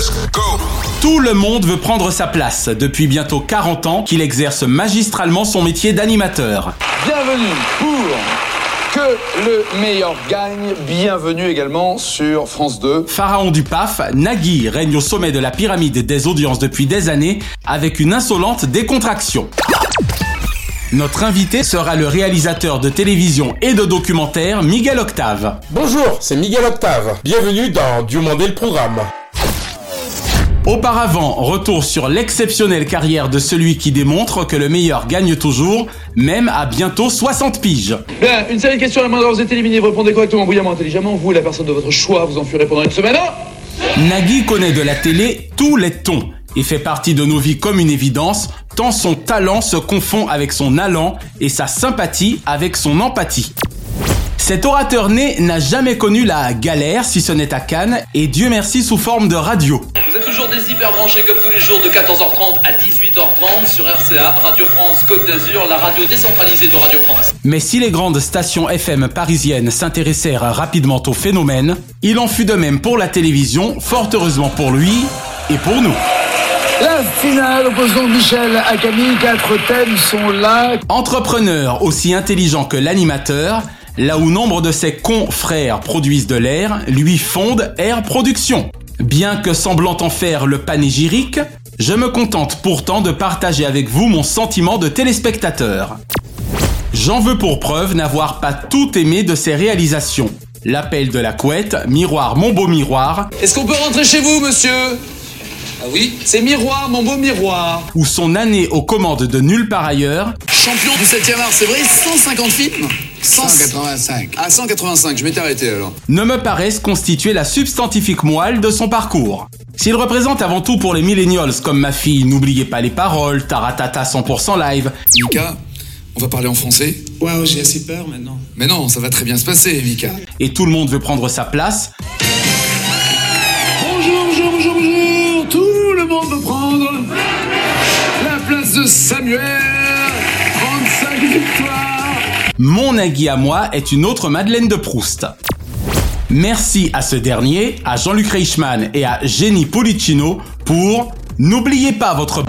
let's go. Tout le monde veut prendre sa place depuis bientôt 40 ans qu'il exerce magistralement son métier d'animateur. Bienvenue pour Que le meilleur gagne. Bienvenue également sur France 2. Pharaon du PAF, Nagui règne au sommet de la pyramide des audiences depuis des années avec une insolente décontraction. Notre invité sera le réalisateur de télévision et de documentaire Miguel Octave. Bonjour, c'est Miguel Octave. Bienvenue dans Diomandé le programme. Auparavant, retour sur l'exceptionnelle carrière de celui qui démontre que le meilleur gagne toujours, même à bientôt 60 piges. Bien, une série de questions, la moindre vous êtes éliminé. Vous répondez correctement, bouillamment, intelligemment. Vous, la personne de votre choix, vous enfuirez pendant une semaine. Ah Nagui connaît de la télé tous les tons et fait partie de nos vies comme une évidence, tant son talent se confond avec son allant et sa sympathie avec son empathie. Cet orateur né n'a jamais connu la galère, si ce n'est à Cannes, et Dieu merci sous forme de radio. Vous êtes toujours des hyper branchés comme tous les jours de 14h30 à 18h30 sur RCA, Radio France Côte d'Azur, la radio décentralisée de Radio France. Mais si les grandes stations FM parisiennes s'intéressèrent rapidement au phénomène, il en fut de même pour la télévision, fort heureusement pour lui et pour nous. La finale opposant Michel à Camille. Quatre thèmes sont là. Entrepreneur aussi intelligent que l'animateur, là où nombre de ses confrères produisent de l'air, lui fonde Air Production. Bien que semblant en faire le panégyrique, je me contente pourtant de partager avec vous mon sentiment de téléspectateur. J'en veux pour preuve n'avoir pas tout aimé de ses réalisations. L'appel de la couette, Miroir mon beau miroir, Est-ce qu'on peut rentrer chez vous, monsieur? Ah oui C'est miroir, mon beau miroir. ou son année aux commandes de nulle part ailleurs, Champion du 7 art, c'est vrai 150 films 185. Ah, 185, je m'étais arrêté alors. ne me paraissent constituer la substantifique moelle de son parcours. S'il représente avant tout pour les millennials comme ma fille N'oubliez pas les paroles, Taratata 100% live, Mika, on va parler en français Waouh, j'ai assez peur maintenant. Mais non, ça va très bien se passer, Mika. et tout le monde veut prendre sa place, Bonjour, bonjour, bonjour, bonjour. Tout le monde veut prendre la place de Samuel. 35 victoires. Mon Nagui à moi est une autre Madeleine de Proust. Merci à ce dernier, à Jean-Luc Reichmann et à Jenny Policino pour N'oubliez pas votre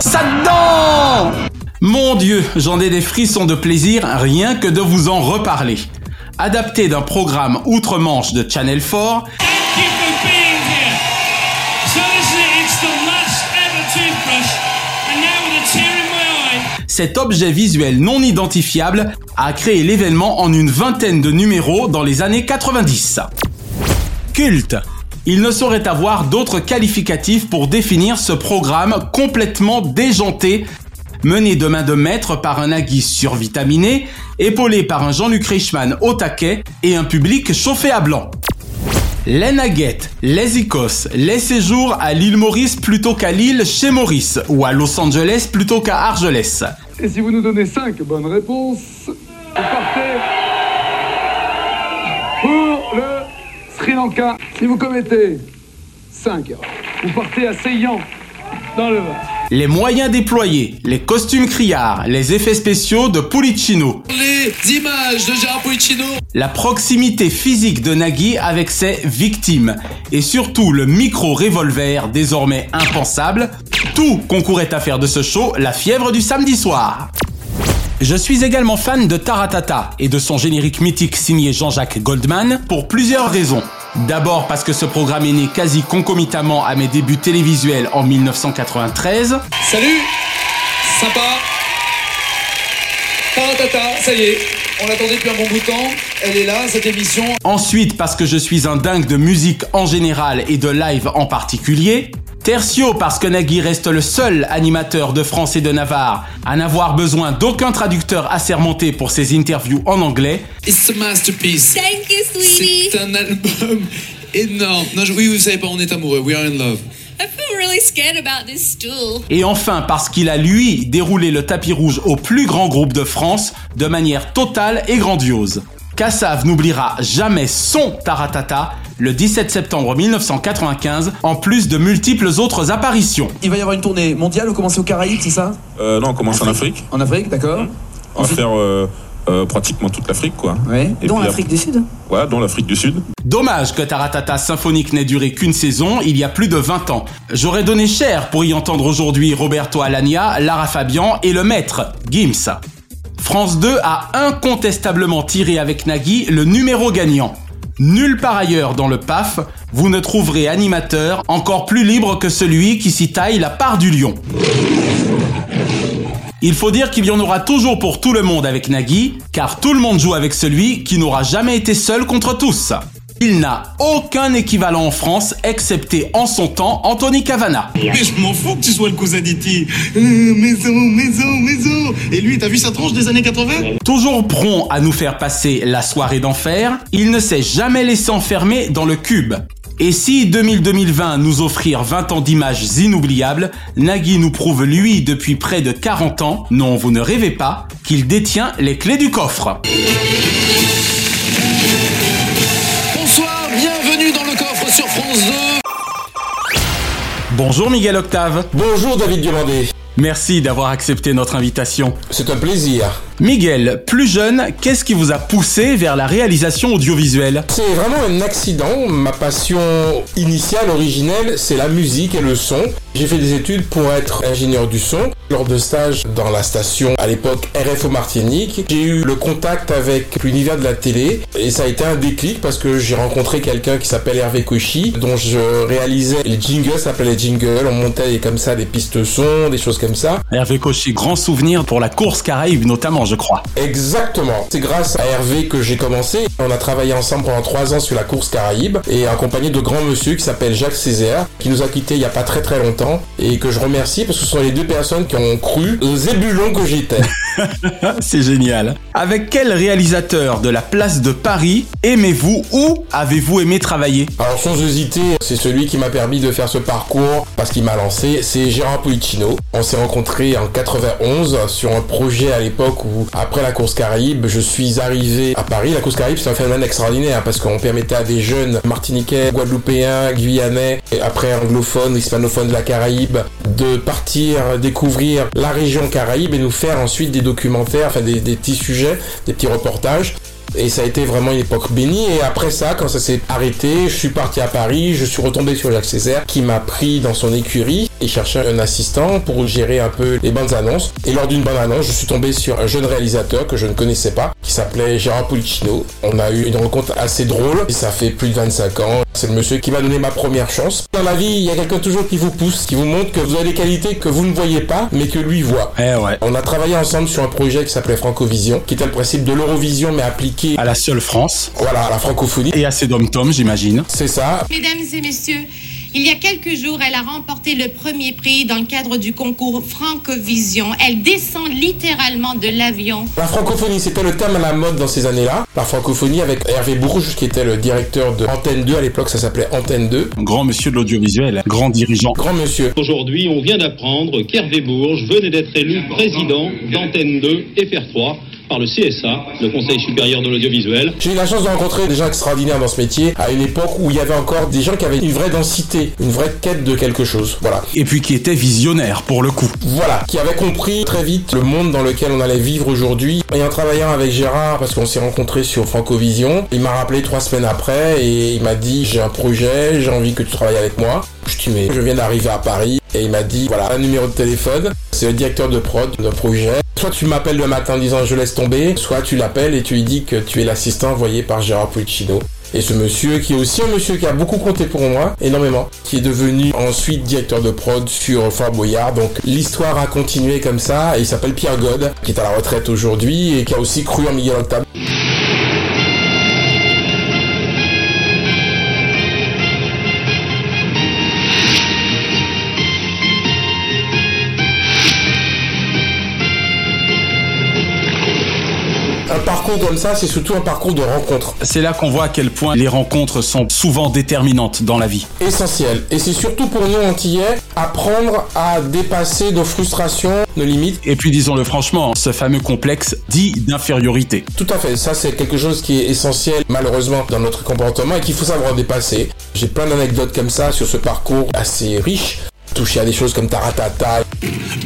ça dedans Mon Dieu, j'en ai des frissons de plaisir rien que de vous en reparler. Adapté d'un programme outre-Manche de Channel 4, cet objet visuel non identifiable a créé l'événement en une vingtaine de numéros dans les années 90. Culte. Il ne saurait avoir d'autres qualificatifs pour définir ce programme complètement déjanté, mené de main de maître par un Nagui survitaminé, épaulé par un Jean-Luc Reichmann au taquet et un public chauffé à blanc. Les nuggets, les icos, les séjours à l'île Maurice plutôt qu'à Lille chez Maurice, ou à Los Angeles plutôt qu'à Argelès. Et si vous nous donnez 5 bonnes réponses, vous partez pour le Sri Lanka. Si vous commettez 5 erreurs, vous partez à Seyhan, dans le Var. Les moyens déployés, les costumes criards, les effets spéciaux de Pulicino, Les images de Gérard Policino la proximité physique de Nagui avec ses victimes, et surtout le micro-revolver désormais impensable, tout concourait à faire de ce show la fièvre du samedi soir. Je suis également fan de Taratata et de son générique mythique signé Jean-Jacques Goldman pour plusieurs raisons. D'abord parce que ce programme est né quasi concomitamment à mes débuts télévisuels en 1993. Salut Sympa Taratata, ça y est, on l'attendait depuis un bon bout de temps, elle est là, cette émission. Ensuite parce que je suis un dingue de musique en général et de live en particulier. Tertio parce que Nagui reste le seul animateur de France et de Navarre à n'avoir besoin d'aucun traducteur assermenté pour ses interviews en anglais. It's a masterpiece. Thank you, sweetie. C'est un album énorme. Non, je- oui, vous savez pas, on est amoureux. We are in love. I feel really scared about this stool. Et enfin parce qu'il a lui déroulé le tapis rouge au plus grand groupe de France de manière totale et grandiose. Kassav n'oubliera jamais son Taratata le 17 septembre 1995 en plus de multiples autres apparitions. Il va y avoir une tournée mondiale, vous commencez aux Caraïbes, c'est ça? Euh, non, on commence en Afrique. En Afrique, d'accord On va faire euh, euh, pratiquement toute l'Afrique, quoi. Oui. Et Dont l'Afrique du Sud Ouais, dont l'Afrique du Sud. Dommage que Taratata symphonique n'ait duré qu'une saison il y a plus de 20 ans. J'aurais donné cher pour y entendre aujourd'hui Roberto Alagna, Lara Fabian et le maître, Gims. France 2 a incontestablement tiré avec Nagui le numéro gagnant. Nulle part ailleurs dans le PAF, vous ne trouverez animateur encore plus libre que celui qui s'y taille la part du lion. Il faut dire qu'il y en aura toujours pour tout le monde avec Nagui, car tout le monde joue avec celui qui n'aura jamais été seul contre tous. Il n'a aucun équivalent en France, excepté en son temps Anthony Cavana. Mais je m'en fous que tu sois le cousin d'E.T. Euh, maison, maison, maison. Et lui, t'as vu sa tronche des années 80 Toujours prompt à nous faire passer la soirée d'enfer, il ne s'est jamais laissé enfermer dans le cube. Et si 2000-2020 nous offrirent 20 ans d'images inoubliables, Nagui nous prouve lui depuis près de 40 ans, non vous ne rêvez pas, qu'il détient les clés du coffre. Coffre sur France 2. Bonjour Miguel Octave. Bonjour David Diomandé. Merci d'avoir accepté notre invitation. C'est un plaisir. Miguel, plus jeune, qu'est-ce qui vous a poussé vers la réalisation audiovisuelle? C'est vraiment un accident. Ma passion initiale, originelle, c'est la musique et le son. J'ai fait des études pour être ingénieur du son. Lors de stage dans la station, à l'époque RFO Martinique, j'ai eu le contact avec l'univers de la télé et ça a été un déclic parce que j'ai rencontré quelqu'un qui s'appelle Hervé Cauchy, dont je réalisais les jingles, ça s'appelait les jingles, on montait comme ça des pistes son, des choses comme ça. Hervé Cauchy, grand souvenir pour la course Caraïbe notamment, je crois. Exactement. C'est grâce à Hervé que j'ai commencé. On a travaillé ensemble pendant trois ans sur la course Caraïbe et accompagné de grands monsieur qui s'appelle Jacques Césaire, qui nous a quittés il y a pas très très longtemps et que je remercie parce que ce sont les deux personnes qui ont cru aux ébulons que j'étais. C'est génial. Avec quel réalisateur de la place de Paris aimez-vous ou avez-vous aimé travailler? Alors sans hésiter, c'est celui qui m'a permis de faire ce parcours parce qu'il m'a lancé, c'est Gérard Policino. On s'est rencontrés en 91 sur un projet à l'époque où après la course Caraïbe, je suis arrivé à Paris. La course Caraïbe, c'est un phénomène extraordinaire parce qu'on permettait à des jeunes martiniquais, guadeloupéens, guyanais et après anglophones, hispanophones de la Caraïbe de partir découvrir la région Caraïbe et nous faire ensuite des documentaires, des petits sujets, des petits reportages. Et ça a été vraiment une époque bénie. Et après ça, quand ça s'est arrêté, je suis parti à Paris, je suis retombé sur Jacques Césaire, qui m'a pris dans son écurie et cherchait un assistant pour gérer un peu les bandes annonces. Et lors d'une bande annonce, je suis tombé sur un jeune réalisateur que je ne connaissais pas, qui s'appelait Gérard Pulicino. On a eu une rencontre assez drôle, et ça fait plus de 25 ans. C'est le monsieur qui m'a donné ma première chance. Dans la vie, il y a quelqu'un toujours qui vous pousse, qui vous montre que vous avez des qualités que vous ne voyez pas, mais que lui voit. Eh ouais. On a travaillé ensemble sur un projet qui s'appelait Francovision, qui était le principe de l'Eurovision, mais appliqué À la seule France. voilà, à la francophonie. Et à ses dom-toms, j'imagine. C'est ça. Mesdames et messieurs, il y a quelques jours, elle a remporté le premier prix dans le cadre du concours Francovision. Elle descend littéralement de l'avion. La francophonie, c'était le thème à la mode dans ces années-là. La francophonie avec Hervé Bourges, qui était le directeur de Antenne 2, à l'époque ça s'appelait Antenne 2. Grand monsieur de l'audiovisuel, grand dirigeant. Grand monsieur. Aujourd'hui, on vient d'apprendre qu'Hervé Bourges venait d'être élu président d'Antenne 2 FR3 par le CSA, le Conseil supérieur de l'audiovisuel. J'ai eu la chance de rencontrer des gens extraordinaires dans ce métier, à une époque où il y avait encore des gens qui avaient une vraie densité, une vraie quête de quelque chose. Voilà. Et puis qui était visionnaire pour le coup. Voilà, qui avait compris très vite le monde dans lequel on allait vivre aujourd'hui. Et en travaillant avec Gérard, parce qu'on s'est rencontrés sur Francovision, il m'a rappelé trois semaines après et il m'a dit j'ai un projet, j'ai envie que tu travailles avec moi. Je dis mais je viens d'arriver à Paris et il m'a dit voilà un numéro de téléphone, c'est le directeur de prod d'un projet. Soit tu m'appelles le matin en disant je laisse tomber, soit tu l'appelles et tu lui dis que tu es l'assistant envoyé par Gérard Puccino. Et ce monsieur, qui est aussi un monsieur qui a beaucoup compté pour moi, énormément, qui est devenu ensuite directeur de prod sur Fort Boyard. Donc l'histoire a continué comme ça, et il s'appelle Pierre God, qui est à la retraite aujourd'hui, et qui a aussi cru en Miguel Octave. Parcours comme ça, c'est surtout un parcours de rencontre. C'est là qu'on voit à quel point les rencontres sont souvent déterminantes dans la vie. Essentiel. Et c'est surtout pour nous antillais, apprendre à dépasser nos frustrations, nos limites. Et puis disons-le franchement, ce fameux complexe dit d'infériorité. Tout à fait, ça c'est quelque chose qui est essentiel malheureusement dans notre comportement et qu'il faut savoir dépasser. J'ai plein d'anecdotes comme ça sur ce parcours assez riche touché à des choses comme Taratata.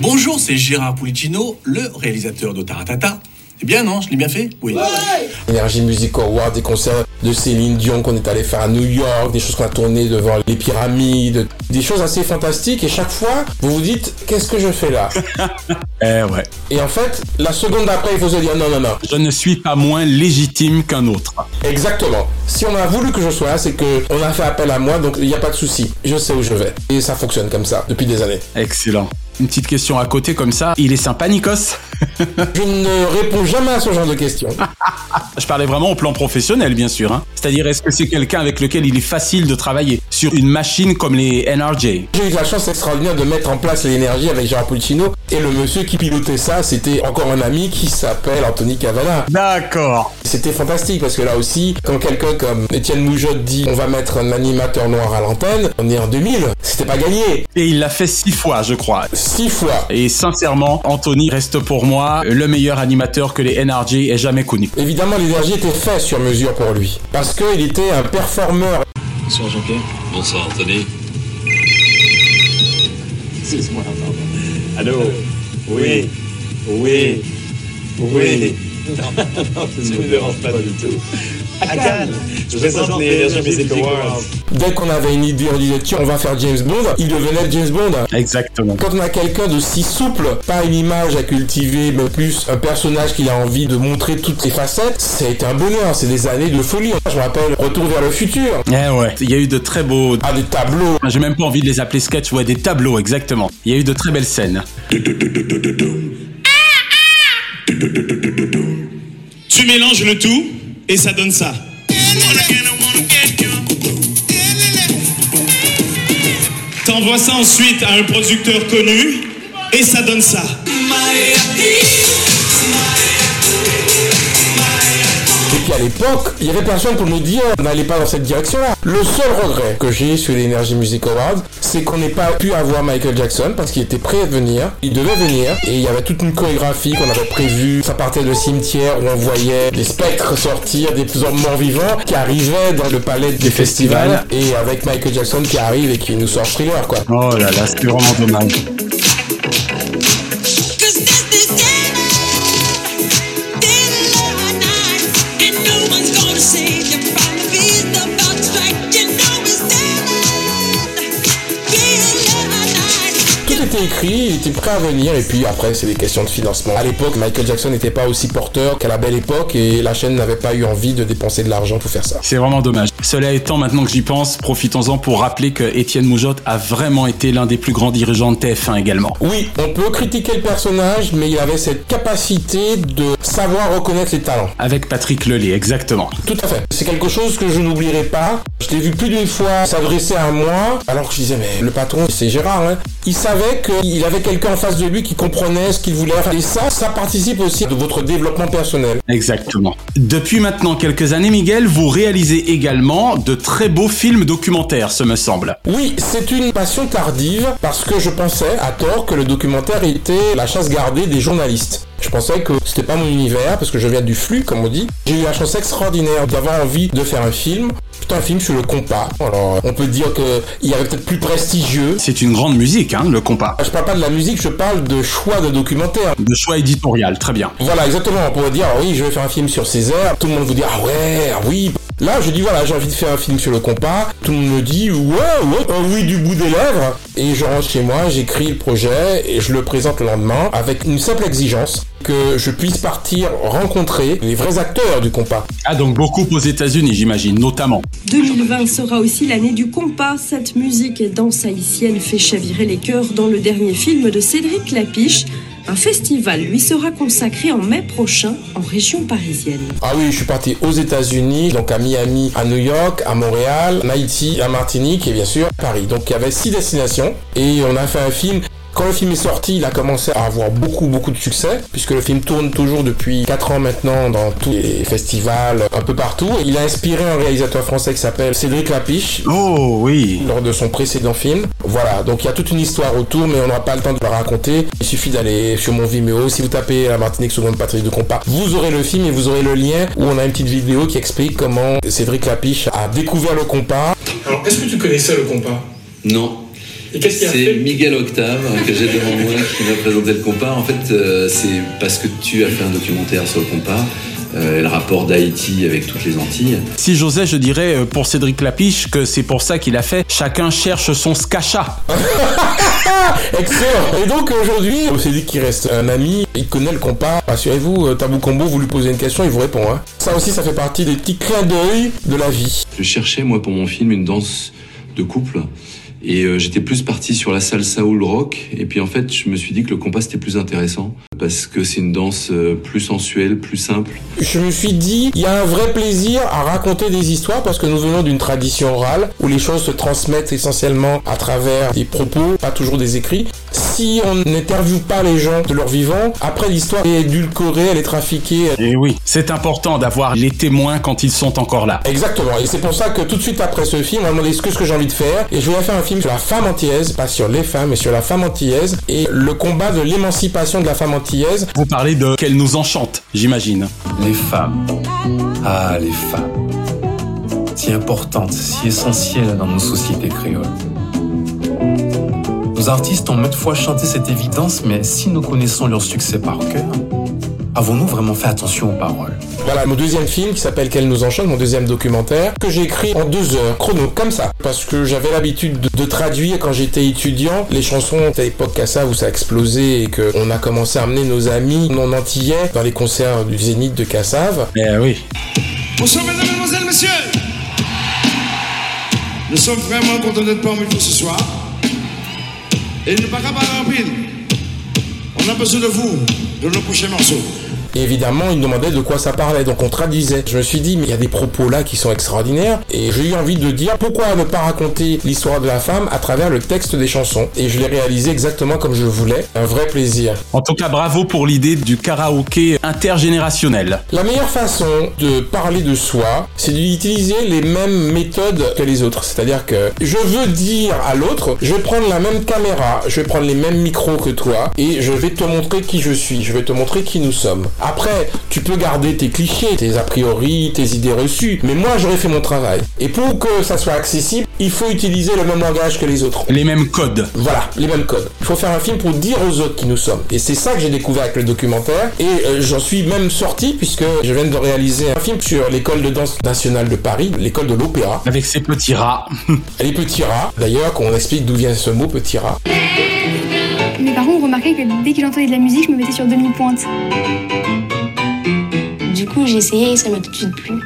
Bonjour, c'est Gérard Pulicino, le réalisateur de Taratata. Eh bien non, je l'ai bien fait Oui. Energy Music Award, des concerts de Céline Dion qu'on est allé faire à New York, des choses qu'on a tournées devant les pyramides, des choses assez fantastiques et chaque fois vous vous dites qu'est-ce que je fais là Eh ouais. Et en fait, la seconde d'après, il faut se dire non, non, non. Je ne suis pas moins légitime qu'un autre. Exactement. Si on a voulu que je sois là, c'est que on a fait appel à moi, donc il n'y a pas de souci. Je sais où je vais. Et ça fonctionne comme ça depuis des années. Excellent. Une petite question à côté comme ça. Il est sympa, Nikos Je ne réponds jamais à ce genre de questions. Je parlais vraiment au plan professionnel, bien sûr. Hein. C'est-à-dire, est-ce que c'est quelqu'un avec lequel il est facile de travailler sur une machine comme les NRJ J'ai eu la chance extraordinaire de mettre en place l'énergie avec Gérard Puccino. Et le monsieur qui pilotait ça, c'était encore un ami qui s'appelle Anthony Cavana. D'accord. C'était fantastique parce que là aussi, quand quelqu'un comme Étienne Moujotte dit on va mettre un animateur noir à l'antenne, on est en 2000. C'était pas gagné. Et il l'a fait six fois, je crois. Six fois. Et sincèrement, Anthony reste pour moi le meilleur animateur que les NRJ aient jamais connu. Évidemment, l'énergie était faite sur mesure pour lui. Parce qu'il était un performeur. Bonsoir Jean-Pierre. Bonsoir Anthony. Excuse-moi, Allô? Oui Oui Oui Non, non, ça ne me dérange pas du tout. À Cannes, je présente les Music Awards. Dès qu'on avait une idée, on disait tiens, on va faire James Bond, il devenait James Bond. Exactement. Quand on a quelqu'un de si souple, pas une image à cultiver, mais plus un personnage qu'il a envie de montrer toutes ses facettes, ça a été un bonheur, c'est des années de folie. Je me rappelle Retour vers le futur. Eh ouais, il y a eu de très beaux... Ah, des tableaux. J'ai même pas envie de les appeler sketch, ouais, des tableaux, exactement. Il y a eu de très belles scènes. Tu mélanges le tout et ça donne ça. T'envoies ça ensuite à un producteur connu et ça donne ça. À l'époque, il y avait personne pour nous dire n'allez pas dans cette direction-là. Le seul regret que j'ai sur l'Energy Music Awards, c'est qu'on n'ait pas pu avoir Michael Jackson parce qu'il était prêt à venir. Il devait venir et il y avait toute une chorégraphie qu'on avait prévue. Ça partait de cimetière où on voyait des spectres sortir, des morts vivants qui arrivaient dans le palais des, festivals et avec Michael Jackson qui arrive et qui nous sort Thriller quoi. Oh là là, c'était vraiment dommage. Écrit, il était prêt à venir et puis après c'est des questions de financement. À l'époque, Michael Jackson n'était pas aussi porteur qu'à la belle époque et la chaîne n'avait pas eu envie de dépenser de l'argent pour faire ça. C'est vraiment dommage. Cela étant, maintenant que j'y pense, profitons-en pour rappeler que Étienne Moujotte a vraiment été l'un des plus grands dirigeants de TF1 également. Oui, on peut critiquer le personnage, mais il avait cette capacité de savoir reconnaître les talents. Avec Patrick Lelay, exactement. Tout à fait. C'est quelque chose que je n'oublierai pas. Je l'ai vu plus d'une fois s'adresser à moi, alors que je disais, mais le patron, c'est Gérard, hein. Il savait qu'il avait quelqu'un en face de lui qui comprenait ce qu'il voulait faire. Et ça, ça participe aussi de votre développement personnel. Exactement. Depuis maintenant quelques années, Miguel, vous réalisez également de très beaux films documentaires, ce me semble. Oui, c'est une passion tardive parce que je pensais, à tort, que le documentaire était la chasse gardée des journalistes. Je pensais que c'était pas mon univers parce que je viens du flux, comme on dit. J'ai eu la chance extraordinaire d'avoir envie de faire un film. Putain, un film sur le compas. Alors, on peut dire que il y avait peut-être plus prestigieux. C'est une grande musique, hein, le compas. Je parle pas de la musique, je parle de choix de documentaire. De choix éditorial, très bien. Voilà, exactement. On pourrait dire, ah oui, je vais faire un film sur Césaire. Tout le monde vous dit, ah ouais, ah oui. Là, je dis, voilà, j'ai envie de faire un film sur le compas. Tout le monde me dit, ouais, ouais, ah oui, du bout des lèvres. Et je rentre chez moi, j'écris le projet et je le présente le lendemain avec une simple exigence que je puisse partir rencontrer les vrais acteurs du compas. Ah donc beaucoup aux États-Unis, j'imagine, notamment. 2020 sera aussi l'année du compas. Cette musique et danse haïtienne fait chavirer les cœurs dans le dernier film de Cédric Lapiche. Un festival lui sera consacré en mai prochain en région parisienne. Ah oui, je suis parti aux États-Unis, donc à Miami, à New York, à Montréal, en Haïti, à Martinique et bien sûr Paris. Donc il y avait six destinations et on a fait un film quand le film est sorti, il a commencé à avoir beaucoup beaucoup de succès, puisque le film tourne toujours depuis 4 ans maintenant dans tous les festivals, un peu partout. Et il a inspiré un réalisateur français qui s'appelle Cédric Lapiche. Oh oui Lors de son précédent film. Voilà, donc il y a toute une histoire autour, mais on n'aura pas le temps de la raconter. Il suffit d'aller sur mon Vimeo. Si vous tapez la Martinique seconde patrie de compas, vous aurez le film et vous aurez le lien où on a une petite vidéo qui explique comment Cédric Lapiche a découvert le compas. Alors, est-ce que tu connaissais le compas? Non. Et qu'est-ce qu'il a C'est fait Miguel Octave hein, que j'ai devant moi qui m'a présenté le compas. En fait, euh, c'est parce que tu as fait un documentaire sur le compas, euh, et le rapport d'Haïti avec toutes les Antilles. Si j'osais, je dirais euh, pour Cédric Lapiche que c'est pour ça qu'il a fait Chacun cherche son skacha. Excellent. Et donc aujourd'hui, c'est dit qu'il reste un ami, il connaît le compas. Rassurez-vous, euh, Tabou Combo, vous lui posez une question, il vous répond. Hein. Ça aussi, ça fait partie des petits clins d'œil de la vie. Je cherchais, moi, pour mon film, une danse de couple. Et euh, j'étais plus parti sur la salsa ou le rock. Et puis en fait, je me suis dit que le compas c'était plus intéressant. Parce que c'est une danse euh, plus sensuelle, plus simple. Je me suis dit, il y a un vrai plaisir à raconter des histoires parce que nous venons d'une tradition orale où les choses se transmettent essentiellement à travers des propos, pas toujours des écrits. Si on n'interviewe pas les gens de leur vivant, après l'histoire est édulcorée, elle est trafiquée. Et oui, c'est important d'avoir les témoins quand ils sont encore là. Exactement, et c'est pour ça que tout de suite après ce film, on m'a demandé ce que, ce que j'ai envie de faire, et je voulais faire un film sur la femme antillaise, pas sur les femmes, mais sur la femme antillaise, et le combat de l'émancipation de la femme antillaise. Vous parlez de qu'elle nous enchante, j'imagine. Les femmes. Ah, les femmes. Si importantes, si essentielles dans nos sociétés créoles. Nos artistes ont maintes fois chanté cette évidence, mais si nous connaissons leur succès par cœur, avons-nous vraiment fait attention aux paroles Voilà mon deuxième film qui s'appelle Qu'elle nous enchante, mon deuxième documentaire, que j'ai écrit en deux heures, chrono, comme ça. Parce que j'avais l'habitude de, de traduire quand j'étais étudiant les chansons à l'époque où ça a explosé et qu'on a commencé à amener nos amis non antillais dans les concerts du Zénith de Cassav. Eh oui. Bonsoir mesdames, mesdemoiselles, messieurs? Nous sommes vraiment contents d'être parmi vous ce soir. Et ne pas pile. On a besoin de vous, de nos prochains morceaux. Et évidemment, il me demandait de quoi ça parlait, donc on traduisait. Je me suis dit, mais il y a des propos là qui sont extraordinaires, et j'ai eu envie de dire, pourquoi ne pas raconter l'histoire de la femme à travers le texte des chansons? Et je l'ai réalisé exactement comme je voulais, un vrai plaisir. En tout cas, bravo pour l'idée du karaoké intergénérationnel. La meilleure façon de parler de soi, c'est d'utiliser les mêmes méthodes que les autres. C'est-à-dire que je veux dire à l'autre, je vais prendre la même caméra, je vais prendre les mêmes micros que toi, et je vais te montrer qui je suis, je vais te montrer qui nous sommes. Après, tu peux garder tes clichés, tes a priori, tes idées reçues, mais moi j'aurais fait mon travail. Et pour que ça soit accessible, il faut utiliser le même langage que les autres. Les mêmes codes. Voilà, les mêmes codes. Il faut faire un film pour dire aux autres qui nous sommes. Et c'est ça que j'ai découvert avec le documentaire. Et euh, j'en suis même sorti puisque je viens de réaliser un film sur l'école de danse nationale de Paris, l'école de l'opéra. Avec ses petits rats. Les petits rats. D'ailleurs, qu'on explique d'où vient ce mot petit rat. Mes parents ont remarqué que dès que j'entendais de la musique, je me mettais sur demi-pointe. Du coup, j'ai essayé et ça m'a tout de suite plu.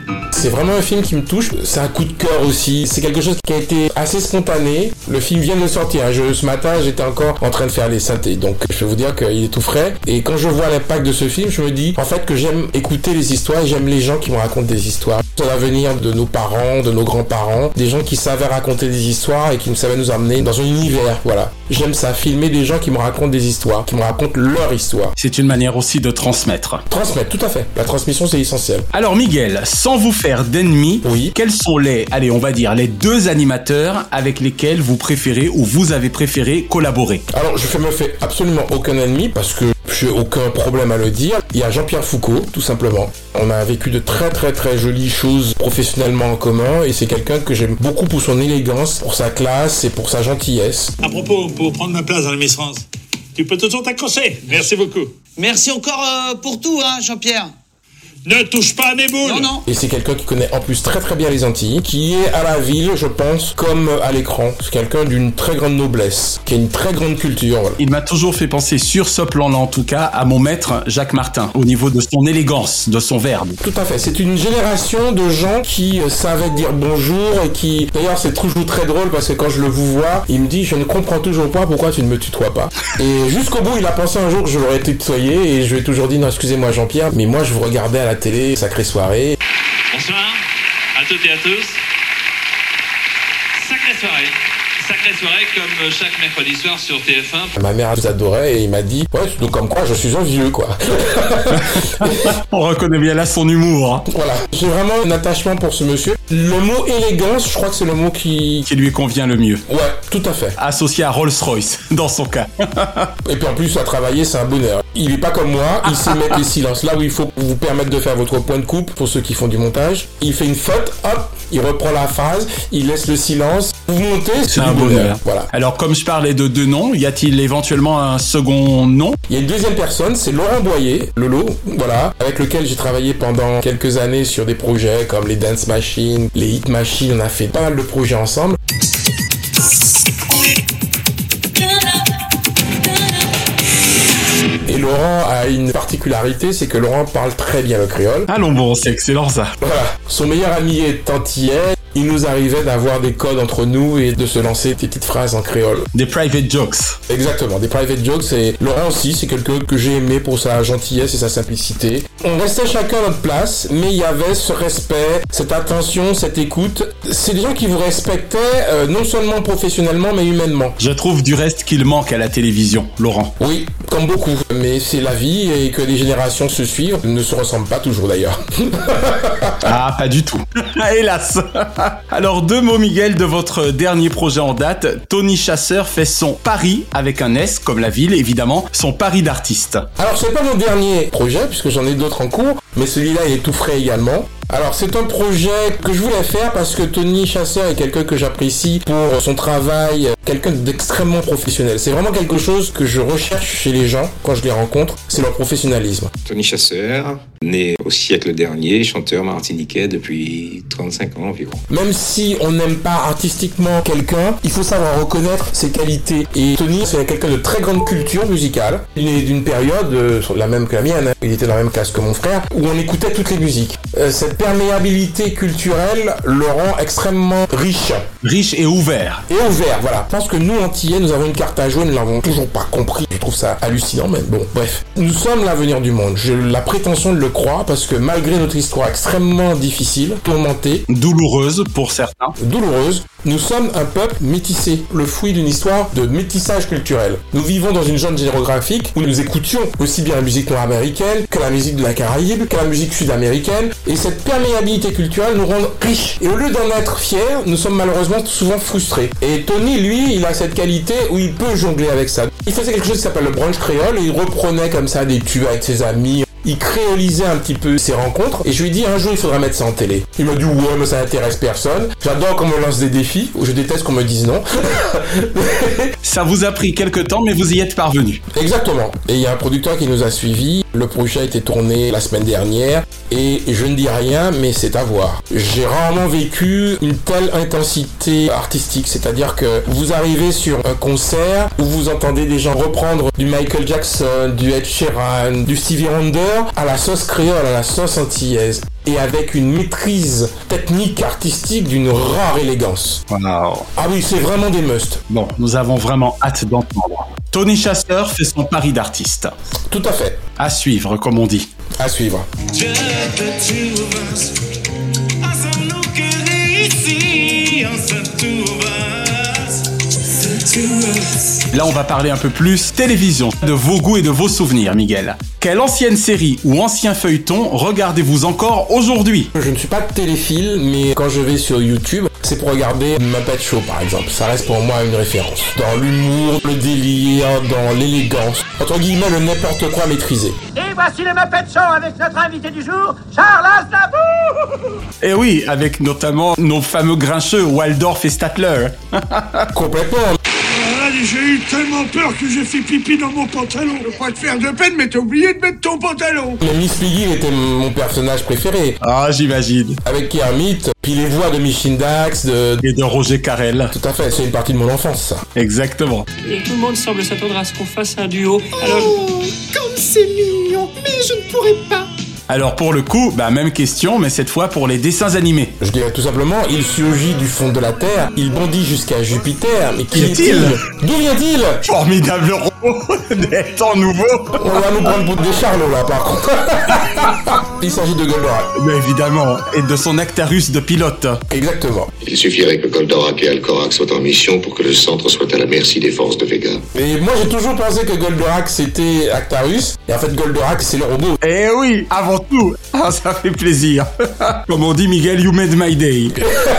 C'est vraiment un film qui me touche. C'est un coup de cœur aussi. C'est quelque chose qui a été assez spontané. Le film vient de sortir. Je, ce matin, j'étais encore en train de faire les synthés. Donc, je vais vous dire qu'il est tout frais. Et quand je vois l'impact de ce film, je me dis, en fait, que j'aime écouter les histoires et j'aime les gens qui me racontent des histoires. Ça va venir de nos parents, de nos grands-parents, des gens qui savaient raconter des histoires et qui savaient nous emmener dans un univers. Voilà. J'aime ça, filmer des gens qui me racontent des histoires, qui me racontent leur histoire. C'est une manière aussi de transmettre. Transmettre, tout à fait. La transmission, c'est essentiel. Alors Miguel, sans vous faire d'ennemis, oui. quels sont les, allez, on va dire, les deux animateurs avec lesquels vous préférez ou vous avez préféré collaborer? Alors, je me fais absolument aucun ennemi parce que j'ai aucun problème à le dire. Il y a Jean-Pierre Foucault, tout simplement. On a vécu de très très très jolies choses professionnellement en commun et c'est quelqu'un que j'aime beaucoup pour son élégance, pour sa classe et pour sa gentillesse. À propos, pour prendre ma place dans la Miss France, tu peux toujours t'accrocher. Merci beaucoup. Merci encore euh, pour tout, hein, Jean-Pierre. Ne touche pas à mes boules Non, non. Et c'est quelqu'un qui connaît en plus très très bien les Antilles, qui est à la ville, je pense, comme à l'écran. C'est quelqu'un d'une très grande noblesse, qui a une très grande culture. Voilà. Il m'a toujours fait penser sur ce plan-là, en tout cas, à mon maître Jacques Martin, au niveau de son élégance, de son verbe. Tout à fait. C'est une génération de gens qui euh, savaient dire bonjour et qui, d'ailleurs, c'est toujours très drôle parce que quand je le vous vois, il me dit, je ne comprends toujours pas pourquoi tu ne me tutoies pas. Et jusqu'au bout, il a pensé un jour que je l'aurais tutoyé et je lui ai toujours dit, non, excusez-moi Jean-Pierre, mais moi je vous regardais à la télé, sacrée soirée. Bonsoir à toutes et à tous. Sacrée soirée. Sacrée soirée comme chaque mercredi soir sur TF1. Ma mère vous adorait et il m'a dit, ouais, donc comme quoi je suis un vieux, quoi. On reconnaît bien là son humour. hein, voilà. J'ai vraiment un attachement pour ce monsieur. Le mot élégance, je crois que c'est le mot qui... Qui lui convient le mieux. Ouais, tout à fait. Associé à Rolls-Royce, dans son cas. Et puis en plus, à travailler, c'est un bonheur. Il est pas comme moi, il sait mettre les silences là où il faut vous permettre de faire votre point de coupe pour ceux qui font du montage. Il fait une faute, hop, il reprend la phrase, il laisse le silence. Vous montez, c'est un bonheur. Voilà. Alors, comme je parlais de deux noms, y a-t-il éventuellement un second nom? Il y a une deuxième personne, c'est Laurent Boyer, Lolo, voilà, avec lequel j'ai travaillé pendant quelques années sur des projets comme les Dance Machines, les Hit Machines, on a fait pas mal de projets ensemble. Et Laurent a une particularité, c'est que Laurent parle très bien le créole. Allons bon, c'est excellent ça. Voilà. Son meilleur ami est antillais. Il nous arrivait d'avoir des codes entre nous et de se lancer des petites phrases en créole. Des private jokes. Exactement, des private jokes. Et Laurent aussi, c'est quelqu'un que j'ai aimé pour sa gentillesse et sa simplicité. On restait chacun à notre place, mais il y avait ce respect, cette attention, cette écoute. C'est des gens qui vous respectaient euh, non seulement professionnellement, mais humainement. Je trouve du reste qu'il manque à la télévision, Laurent. Oui, comme beaucoup. Mais c'est la vie et que les générations se suivent ne se ressemblent pas toujours d'ailleurs. Ah, pas du tout. Hélas. Alors, deux mots, Miguel, de votre dernier projet en date. Tony Chasseur fait son pari, avec un S, comme la ville, évidemment, son pari d'artiste. Alors c'est pas mon dernier projet puisque j'en ai d'autres en cours, mais celui-là il est tout frais également. Alors c'est un projet que je voulais faire parce que Tony Chasseur est quelqu'un que j'apprécie pour son travail, quelqu'un d'extrêmement professionnel. C'est vraiment quelque chose que je recherche chez les gens quand je les rencontre, c'est leur professionnalisme. Tony Chasseur, né au siècle dernier, chanteur martiniquais depuis 35 ans environ. Même si on n'aime pas artistiquement quelqu'un, il faut savoir reconnaître ses qualités. Et Tony, c'est quelqu'un de très grande culture musicale. Il est d'une période, euh, la même que la mienne, hein. il était dans la même classe que mon frère, où on écoutait toutes les musiques. Euh, cette perméabilité culturelle le rend extrêmement riche. Riche et ouvert. Et ouvert, voilà. Je pense que nous, Antillais, nous avons une carte à jouer, nous l'avons toujours pas compris. Je trouve ça hallucinant, mais bon, bref. Nous sommes l'avenir du monde. J'ai la prétention de le croire parce que malgré notre histoire extrêmement difficile, tourmentée, Douloureuse pour certains. douloureuse, nous sommes un peuple métissé, le fruit d'une histoire de métissage culturel. Nous vivons dans une zone géographique où nous écoutions aussi bien la musique nord-américaine que la musique de la Caraïbe, que la musique sud-américaine, et cette perméabilité culturelle nous rend riches. Et au lieu d'en être fiers, nous sommes malheureusement souvent frustrés. Et Tony, lui, il a cette qualité où il peut jongler avec ça. Il faisait quelque chose qui s'appelle le brunch créole, et il reprenait comme ça des tubes avec ses amis, il créolisait un petit peu ses rencontres et je lui ai dit un jour il faudra mettre ça en télé. Il m'a dit ouais mais ça n'intéresse personne. J'adore qu'on me lance des défis, je déteste qu'on me dise non. Ça vous a pris quelques temps, mais vous y êtes parvenu. Exactement. Et il y a un producteur qui nous a suivis. Le projet a été tourné la semaine dernière et je ne dis rien mais c'est à voir. J'ai rarement vécu une telle intensité artistique, c'est-à-dire que vous arrivez sur un concert où vous entendez des gens reprendre du Michael Jackson, du Ed Sheeran, du Stevie Wonder à la sauce créole, à la sauce antillaise et avec une maîtrise technique artistique d'une rare élégance. Wow. Ah oui, c'est vraiment des musts. Bon, nous avons vraiment hâte d'entendre. Tony Chasseur fait son pari d'artiste. Tout à fait. À suivre, comme on dit. À suivre. Just Là, on va parler un peu plus télévision, de vos goûts et de vos souvenirs, Miguel. Quelle ancienne série ou ancien feuilleton regardez-vous encore aujourd'hui? Je ne suis pas téléphile, mais quand je vais sur YouTube, c'est pour regarder Muppet Show par exemple. Ça reste pour moi une référence. Dans l'humour, le délire, dans l'élégance. Entre guillemets, le n'importe quoi maîtrisé. Et voici le Muppet Show avec notre invité du jour, Charles Aznavour Et Eh oui, avec notamment nos fameux grincheux Waldorf et Statler. Complètement. Et j'ai eu tellement peur que j'ai fait pipi dans mon pantalon. Je pas te faire de peine, mais t'as oublié de mettre ton pantalon. Mais Miss Piggy était mon personnage préféré. Ah, j'imagine. Avec Kermit, puis les voix de Michine Dax, de... Et de Roger Carrel. Tout à fait, c'est une partie de mon enfance, ça. Exactement. Et tout le monde semble s'attendre à ce qu'on fasse un duo. Alors, Oh, comme c'est mignon, mais je ne pourrais pas. Alors pour le coup, bah même question, mais cette fois pour les dessins animés. Je dirais tout simplement, il surgit du fond de la Terre, il bondit jusqu'à Jupiter, mais qui est-il D'où vient-il? Formidable robot des temps nouveaux. On va nous prendre pour des charlots là par contre. il s'agit de Goldorak. Mais évidemment, et de son Actarus de pilote. Exactement. Il suffirait que Goldorak et Alcorak soient en mission pour que le centre soit à la merci des forces de Vega. Et moi j'ai toujours pensé que Goldorak c'était Actarus, et en fait Goldorak c'est le robot. Eh oui, avant tout. Ah, ça fait plaisir. Comme on dit Miguel, you made my day.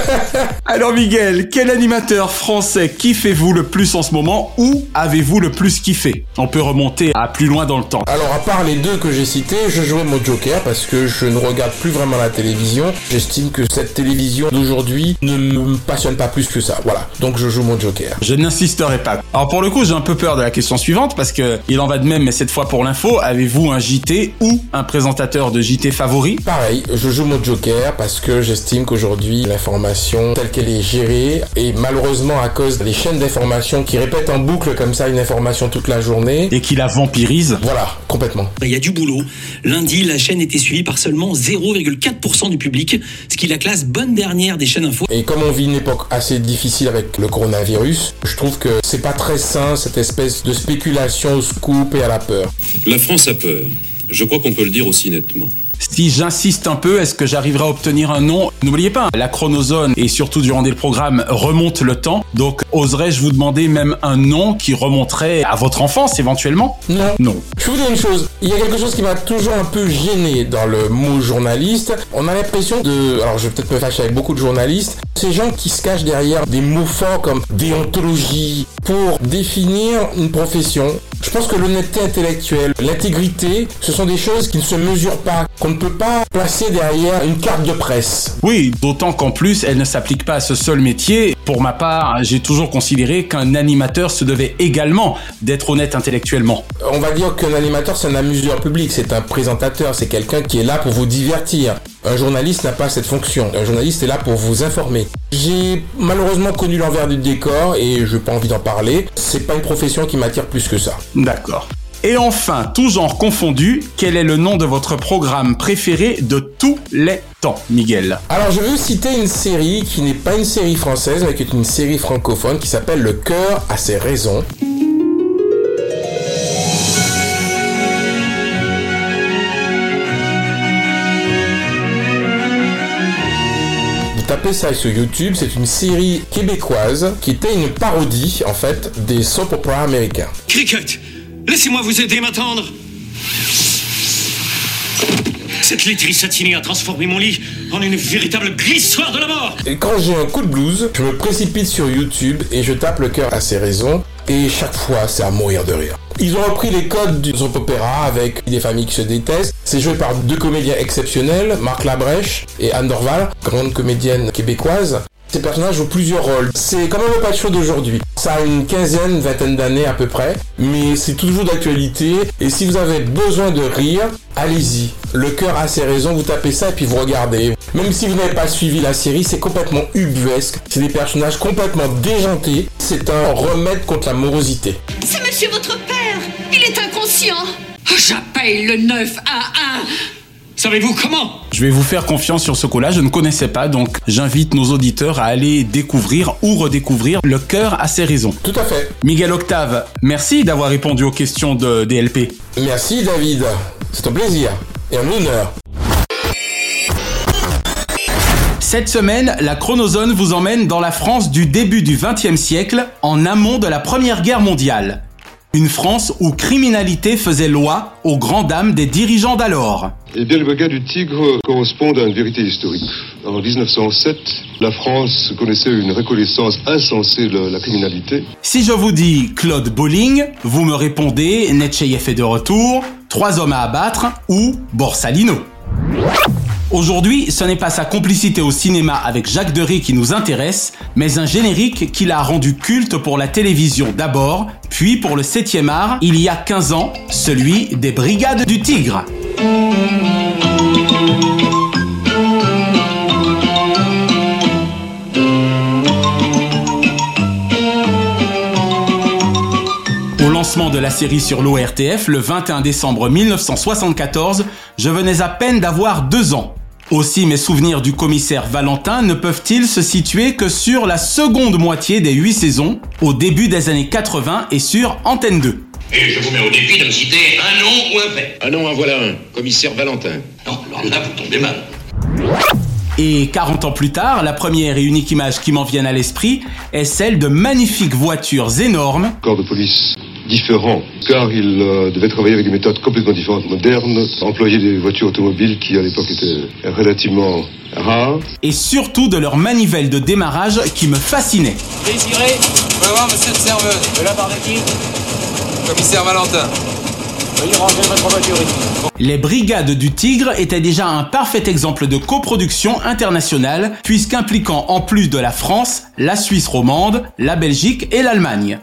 Alors Miguel, quel animateur français kiffez-vous le plus en ce moment ou avez-vous le plus kiffé? On peut remonter à plus loin dans le temps. Alors à part les deux que j'ai cités, je jouais mon Joker parce que je ne regarde plus vraiment la télévision. J'estime que cette télévision d'aujourd'hui ne me passionne pas plus que ça. Voilà, donc je joue mon Joker. Je n'insisterai pas. Alors pour le coup, j'ai un peu peur de la question suivante parce que il en va de même, mais cette fois pour l'info, avez-vous un JT ou un présentateur de JT favori? Pareil, je joue mon Joker parce que j'estime qu'aujourd'hui l'information telle qu'elle est gérée et malheureusement à cause des chaînes d'information qui répètent en boucle comme ça une information toute la journée et qui la vampirise. Voilà, complètement. Il y a du boulot. Lundi, la chaîne était suivie par seulement 0,4% du public, ce qui la classe bonne dernière des chaînes info. Et comme on vit une époque assez difficile avec le coronavirus, je trouve que c'est pas très sain cette espèce de spéculation au scoop et à la peur. La France a peur. Je crois qu'on peut le dire aussi nettement. Si j'insiste un peu, est-ce que j'arriverai à obtenir un nom N'oubliez pas, la chronozone et surtout durant le programme remonte le temps. Donc, oserais-je vous demander même un nom qui remonterait à votre enfance éventuellement? Non. Non. Je vais vous dire une chose, il y a quelque chose qui m'a toujours un peu gêné dans le mot journaliste. On a l'impression de... Alors je vais peut-être me fâcher avec beaucoup de journalistes. Ces gens qui se cachent derrière des mots forts comme déontologie pour définir une profession. Je pense que l'honnêteté intellectuelle, l'intégrité, ce sont des choses qui ne se mesurent pas, qu'on ne peut pas placer derrière une carte de presse. Oui, d'autant qu'en plus, elle ne s'applique pas à ce seul métier. Pour ma part, j'ai toujours considéré qu'un animateur se devait également d'être honnête intellectuellement. On va dire qu'un animateur, c'est un amuseur public, c'est un présentateur, c'est quelqu'un qui est là pour vous divertir. Un journaliste n'a pas cette fonction. Un journaliste est là pour vous informer. J'ai malheureusement connu l'envers du décor et je n'ai pas envie d'en parler. C'est pas une profession qui m'attire plus que ça. D'accord. Et enfin, tout genre confondu, quel est le nom de votre programme préféré de tous les temps, Miguel Alors je veux citer une série qui n'est pas une série française mais qui est une série francophone qui s'appelle Le cœur a ses raisons. Vous tapez ça sur YouTube, c'est une série québécoise qui était une parodie en fait des soap operas américains. Cricket, laissez-moi vous aider, m'attendre. Cette laiterie satinée a transformé mon lit en une véritable glissoire de la mort. Et quand j'ai un coup de blues, je me précipite sur YouTube et je tape le cœur à ses raisons. Et chaque fois, c'est à mourir de rire. Ils ont repris les codes du soap opéra avec des familles qui se détestent. C'est joué par deux comédiens exceptionnels, Marc Labrèche et Anne Dorval, grande comédienne québécoise. Personnages jouent plusieurs rôles. C'est quand même le show d'aujourd'hui. Ça a une quinzaine, vingtaine d'années à peu près, mais c'est toujours d'actualité. Et si vous avez besoin de rire, allez-y. Le cœur a ses raisons, vous tapez ça et puis vous regardez. Même si vous n'avez pas suivi la série, c'est complètement ubuesque. C'est des personnages complètement déjantés. C'est un remède contre la morosité. C'est monsieur votre père Il est inconscient J'appelle le 9 à 1 Savez-vous comment? Je vais vous faire confiance sur ce coup-là, je ne connaissais pas, donc j'invite nos auditeurs à aller découvrir ou redécouvrir Le cœur à ses raisons. Tout à fait. Miguel Octave, merci d'avoir répondu aux questions de DLP. Merci David. C'est un plaisir et un honneur. Cette semaine, la chronozone vous emmène dans la France du début du XXe siècle, en amont de la Première Guerre mondiale. Une France où criminalité faisait loi aux grandes dames des dirigeants d'alors. Eh bien, le bagage du tigre correspond à une vérité historique. En 1907, la France connaissait une reconnaissance insensée de la criminalité. Si je vous dis Claude Bolling, vous me répondez Netcheyev est de retour, Trois hommes à abattre ou Borsalino. Aujourd'hui, ce n'est pas sa complicité au cinéma avec Jacques Dery qui nous intéresse, mais un générique qu'il a rendu culte pour la télévision d'abord, puis pour le 7e art il y a 15 ans, celui des Brigades du Tigre. Au lancement de la série sur l'ORTF le 21 décembre 1974, je venais à peine d'avoir deux ans. Aussi mes souvenirs du commissaire Valentin ne peuvent-ils se situer que sur la seconde moitié des huit saisons, au début des années 80 et sur Antenne 2. Et je vous mets au défi de me citer un nom ou un fait. Ah non, en voilà un. Commissaire Valentin. Non, alors là, vous tombez mal. Et 40 ans plus tard, la première et unique image qui m'en vient à l'esprit est celle de magnifiques voitures énormes. Corps de police différent, car il euh, devait travailler avec des méthodes complètement différentes, modernes, employer des voitures automobiles qui à l'époque étaient relativement rares. Et surtout de leur manivelle de démarrage qui me fascinait. Désiré, veux voir monsieur le serveuse. De la part de qui? Commissaire Valentin. Veuillez ranger votre voiture ici. Les Brigades du Tigre étaient déjà un parfait exemple de coproduction internationale, puisqu'impliquant en plus de la France, la Suisse romande, la Belgique et l'Allemagne.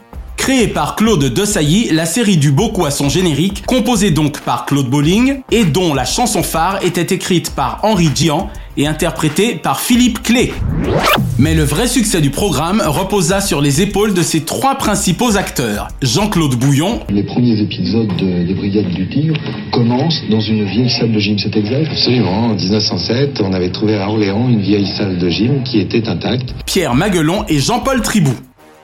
Créée par Claude Desailly, la série du beaucoup à son générique, composée donc par Claude Bolling, et dont la chanson phare était écrite par Henri Gian et interprétée par Philippe Clé. Mais le vrai succès du programme reposa sur les épaules de ses trois principaux acteurs. Jean-Claude Bouillon. Les premiers épisodes de- des Brigades du Tigre commencent dans une vieille salle de gym, c'est exact? Absolument. En 1907, on avait trouvé à Orléans une vieille salle de gym qui était intacte. Pierre Maguelon et Jean-Paul Tribou.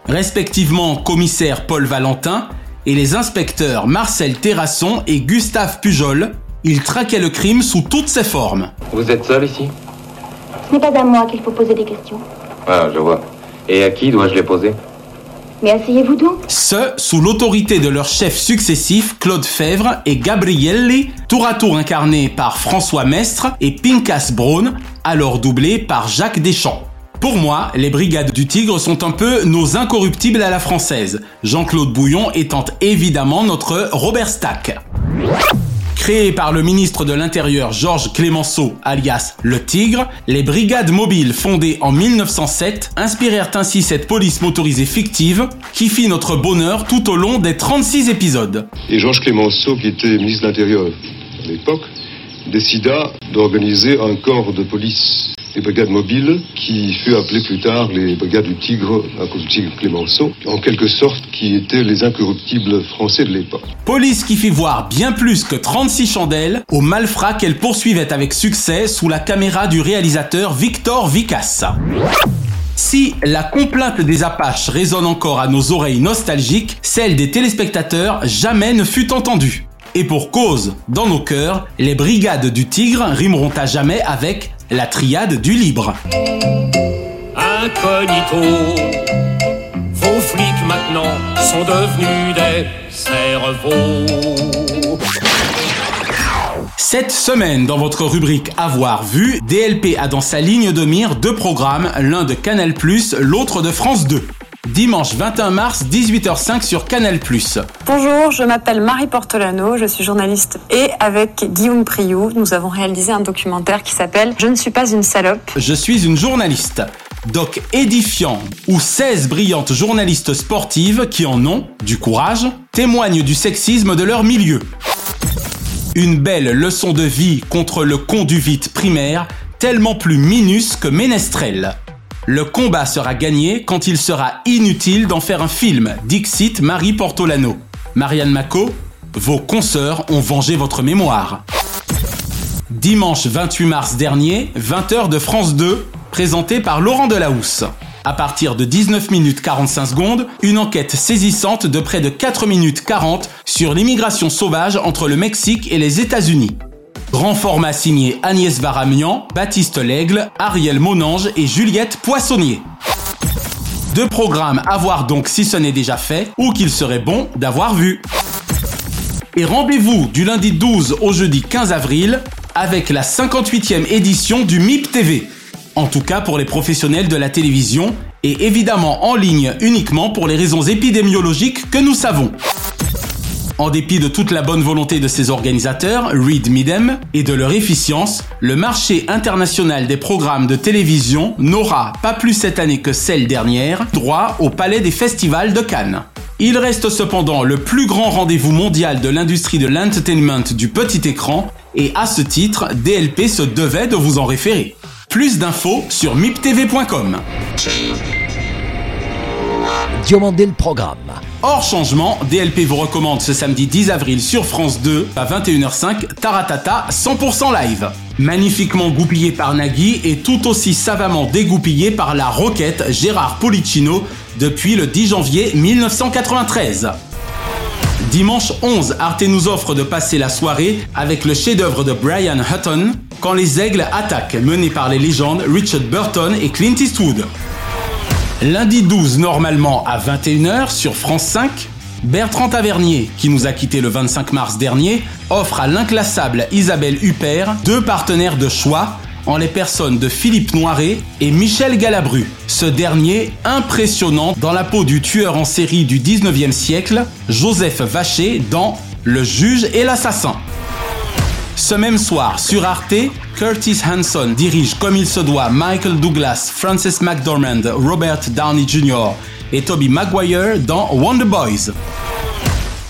Respectivement commissaire Paul Valentin et les inspecteurs Marcel Terrasson et Gustave Pujol. Ils traquaient le crime sous toutes ses formes. Vous êtes seul ici? Ce n'est pas à moi qu'il faut poser des questions. Ah, je vois. Et à qui dois-je les poser? Mais asseyez-vous donc. Ce, sous l'autorité de leurs chefs successifs Claude Fèvre et Gabrielli, tour à tour incarnés par François Mestre et Pincas Braun, alors doublés par Jacques Deschamps. Pour moi, les Brigades du Tigre sont un peu nos incorruptibles à la française, Jean-Claude Bouillon étant évidemment notre Robert Stack. Créé par le ministre de l'Intérieur Georges Clémenceau, alias Le Tigre, les brigades mobiles fondées en 1907 inspirèrent ainsi cette police motorisée fictive qui fit notre bonheur tout au long des 36 épisodes. Et Georges Clémenceau, qui était ministre de l'Intérieur à l'époque, décida d'organiser un corps de police des brigades mobiles qui fut appelé plus tard les brigades du Tigre à cause du Tigre Clémenceau, en quelque sorte qui étaient les incorruptibles français de l'époque. Police qui fit voir bien plus que 36 chandelles aux malfrats qu'elle poursuivait avec succès sous la caméra du réalisateur Victor Vicassa. Si la complainte des Apaches résonne encore à nos oreilles nostalgiques, celle des téléspectateurs jamais ne fut entendue. Et pour cause, dans nos cœurs, les brigades du Tigre rimeront à jamais avec la triade du libre. Incognito, vos flics maintenant sont devenus des cerveaux. Cette semaine, dans votre rubrique Avoir vu, DLP a dans sa ligne de mire deux programmes, l'un de Canal+, l'autre de France 2. Dimanche 21 mars, 18h05 sur Canal+. Bonjour, je m'appelle Marie Portolano, je suis journaliste et avec Guillaume Priou, nous avons réalisé un documentaire qui s'appelle Je ne suis pas une salope. Je suis une journaliste. Doc édifiant où 16 brillantes journalistes sportives qui en ont, du courage, témoignent du sexisme de leur milieu. Une belle leçon de vie contre le conduite primaire, tellement plus minus que ménestrel. Le combat sera gagné quand il sera inutile d'en faire un film, Dixit Marie Portolano. Marianne Mako, vos consoeurs ont vengé votre mémoire. Dimanche 28 mars dernier, 20h de France 2, présenté par Laurent Delahousse. À partir de 19 minutes 45 secondes, une enquête saisissante de près de 4 minutes 40 sur l'immigration sauvage entre le Mexique et les États-Unis. Grand format signé Agnès Varamian, Baptiste Lègle, Ariel Monange et Juliette Poissonnier. Deux programmes à voir donc si ce n'est déjà fait ou qu'il serait bon d'avoir vu. Et rendez-vous du lundi 12 au jeudi 15 avril avec la 58e édition du MIP TV. En tout cas pour les professionnels de la télévision et évidemment en ligne uniquement pour les raisons épidémiologiques que nous savons. En dépit de toute la bonne volonté de ses organisateurs, Reed Midem, et de leur efficience, le marché international des programmes de télévision n'aura, pas plus cette année que celle dernière, droit au Palais des Festivals de Cannes. Il reste cependant le plus grand rendez-vous mondial de l'industrie de l'entertainment du petit écran, et à ce titre, DLP se devait de vous en référer. Plus d'infos sur miptv.com. Diomandé le programme. Hors changement, DLP vous recommande ce samedi 10 avril sur France 2 à 21h05 Taratata 100% live. Magnifiquement goupillé par Nagui et tout aussi savamment dégoupillé par la roquette Gérard Policino depuis le 10 janvier 1993. Dimanche 11, Arte nous offre de passer la soirée avec le chef-d'œuvre de Brian Hutton, Quand les aigles attaquent, mené par les légendes Richard Burton et Clint Eastwood. Lundi 12, normalement à 21h sur France 5, Bertrand Tavernier, qui nous a quitté le 25 mars dernier, offre à l'inclassable Isabelle Huppert deux partenaires de choix en les personnes de Philippe Noiret et Michel Galabru. Ce dernier impressionnant dans la peau du tueur en série du 19e siècle, Joseph Vacher dans Le juge et l'assassin. Ce même soir, sur Arte, Curtis Hanson dirige comme il se doit Michael Douglas, Frances McDormand, Robert Downey Jr. et Toby Maguire dans Wonder Boys.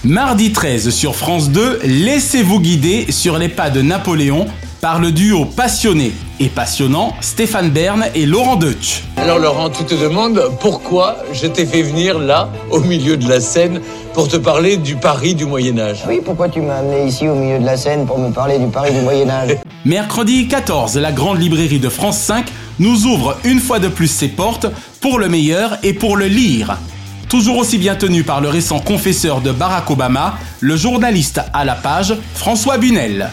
Mardi 13 sur France 2, laissez-vous guider sur les pas de Napoléon par le duo passionné et passionnant Stéphane Bern et Laurent Deutsch. Alors Laurent, tu te demandes pourquoi je t'ai fait venir là, au milieu de la scène, pour te parler du Paris du Moyen Âge. Oui, pourquoi tu m'as amené ici au milieu de la scène pour me parler du Paris du Moyen Âge Mercredi 14, la grande librairie de France 5 nous ouvre une fois de plus ses portes pour le meilleur et pour le lire. Toujours aussi bien tenu par le récent confesseur de Barack Obama, le journaliste à la page François Bunel.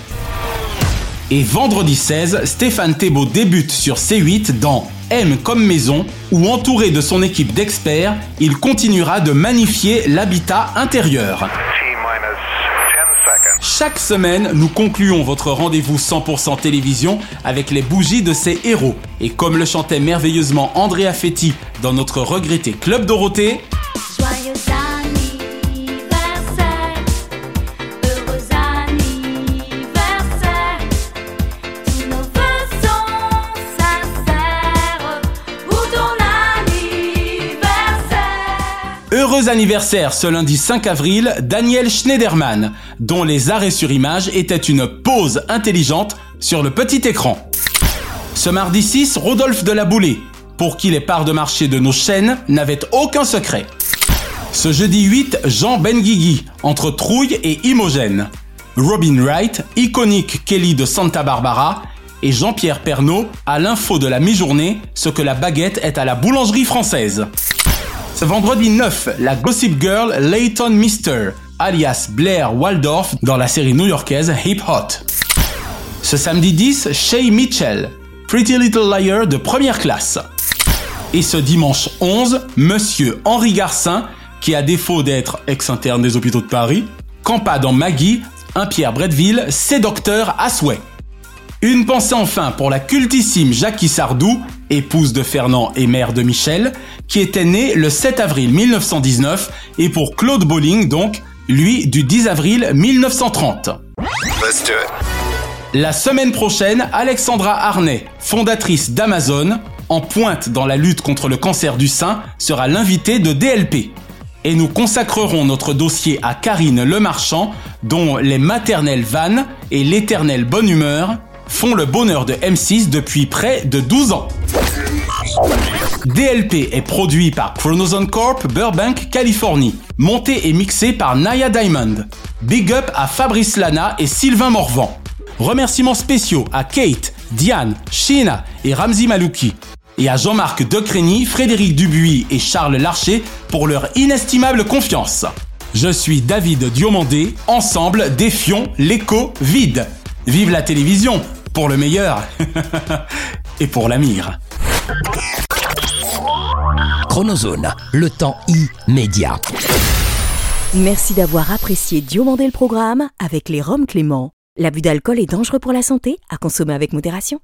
Et vendredi 16, Stéphane Thébault débute sur C8 dans M comme maison, où entouré de son équipe d'experts, il continuera de magnifier l'habitat intérieur. Chaque semaine, nous concluons votre rendez-vous 100% télévision avec les bougies de ces héros. Et comme le chantait merveilleusement Andrea Fetti dans notre regretté Club Dorothée, Heureux anniversaire ce lundi 5 avril, Daniel Schneiderman, dont les arrêts sur image étaient une pause intelligente sur le petit écran. Ce mardi 6, Rodolphe de la Boulée, pour qui les parts de marché de nos chaînes n'avaient aucun secret. Ce jeudi 8, Jean Benguigui, entre Trouille et Imogène. Robin Wright, iconique Kelly de Santa Barbara, et Jean-Pierre Pernaud à l'info de la mi-journée, ce que la baguette est à la boulangerie française. Ce vendredi 9, la Gossip Girl Layton Mister, alias Blair Waldorf dans la série new-yorkaise Hip Hot. Ce samedi 10, Shay Mitchell, Pretty Little Liar de première classe. Et ce dimanche 11, Monsieur Henri Garcin, qui à défaut d'être ex-interne des hôpitaux de Paris, campa dans Maggie, un Pierre Bretteville, ses docteurs à souhait. Une pensée enfin pour la cultissime Jackie Sardou, épouse de Fernand et mère de Michel, qui était née le 7 avril 1919, et pour Claude Bolling donc, lui du 10 avril 1930. Let's do it. La semaine prochaine, Alexandra Arnay, fondatrice d'Amazon, en pointe dans la lutte contre le cancer du sein, sera l'invitée de DLP. Et nous consacrerons notre dossier à Karine Lemarchand, dont les maternelles vannes et l'éternelle bonne humeur font le bonheur de M6 depuis près de 12 ans. DLP est produit par Chronozone Corp Burbank, Californie. Monté et mixé par Naya Diamond. Big up à Fabrice Lana et Sylvain Morvan. Remerciements spéciaux à Kate, Diane, Sheena et Ramzi Malouki. Et à Jean-Marc Decrény, Frédéric Dubuis et Charles Larcher pour leur inestimable confiance. Je suis David Diomandé, ensemble défions l'écho vide. Vive la télévision, pour le meilleur et pour la mire. Chronozone, le temps immédiat. Merci d'avoir apprécié Diomandé le programme avec les Roms Clément. L'abus d'alcool est dangereux pour la santé, à consommer avec modération.